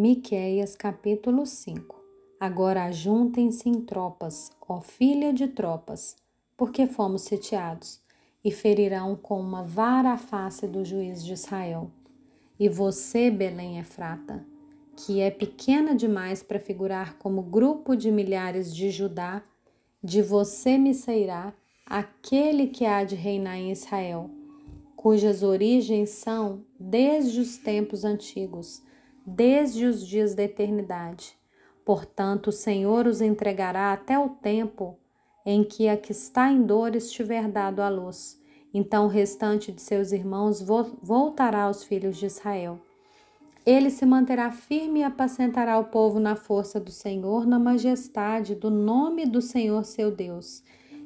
Miqueias capítulo 5 Agora ajuntem-se em tropas, ó filha de tropas, porque fomos sitiados, e ferirão com uma vara a face do juiz de Israel. E você, Belém Efrata, que é pequena demais para figurar como grupo de milhares de Judá, de você me sairá aquele que há de reinar em Israel, cujas origens são desde os tempos antigos desde os dias da eternidade. Portanto, o Senhor os entregará até o tempo em que a que está em dores tiver dado à luz. Então o restante de seus irmãos voltará aos filhos de Israel. Ele se manterá firme e apacentará o povo na força do Senhor, na majestade do nome do Senhor seu Deus.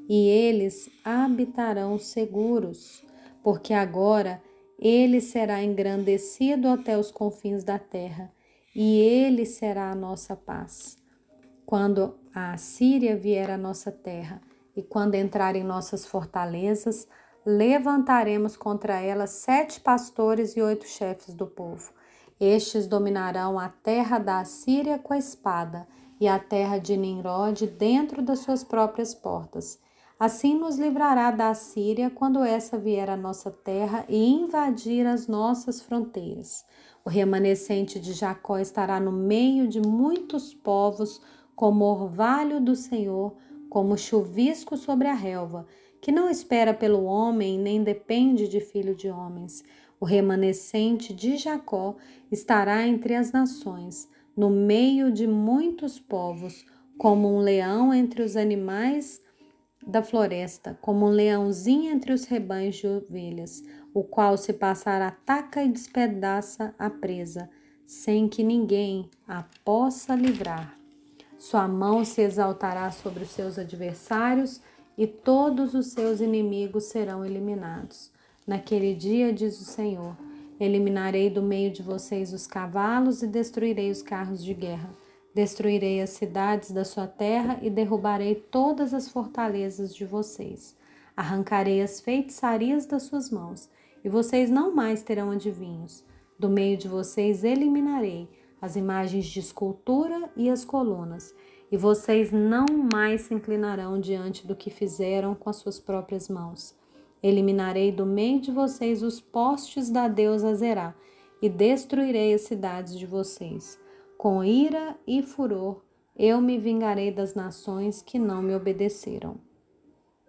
E eles habitarão seguros, porque agora ele será engrandecido até os confins da terra, e ele será a nossa paz. Quando a Assíria vier à nossa terra e quando entrar em nossas fortalezas, levantaremos contra ela sete pastores e oito chefes do povo. Estes dominarão a terra da Assíria com a espada e a terra de Nimrod dentro das suas próprias portas Assim nos livrará da Síria quando essa vier à nossa terra e invadir as nossas fronteiras. O remanescente de Jacó estará no meio de muitos povos, como orvalho do Senhor, como chuvisco sobre a relva, que não espera pelo homem nem depende de filho de homens. O remanescente de Jacó estará entre as nações, no meio de muitos povos, como um leão entre os animais da floresta, como um leãozinho entre os rebanhos de ovelhas, o qual se passar ataca e despedaça a presa, sem que ninguém a possa livrar. Sua mão se exaltará sobre os seus adversários e todos os seus inimigos serão eliminados. Naquele dia, diz o Senhor, eliminarei do meio de vocês os cavalos e destruirei os carros de guerra Destruirei as cidades da sua terra e derrubarei todas as fortalezas de vocês. Arrancarei as feitiçarias das suas mãos, e vocês não mais terão adivinhos. Do meio de vocês eliminarei as imagens de escultura e as colunas, e vocês não mais se inclinarão diante do que fizeram com as suas próprias mãos. Eliminarei do meio de vocês os postes da deusa Zerá, e destruirei as cidades de vocês. Com ira e furor eu me vingarei das nações que não me obedeceram.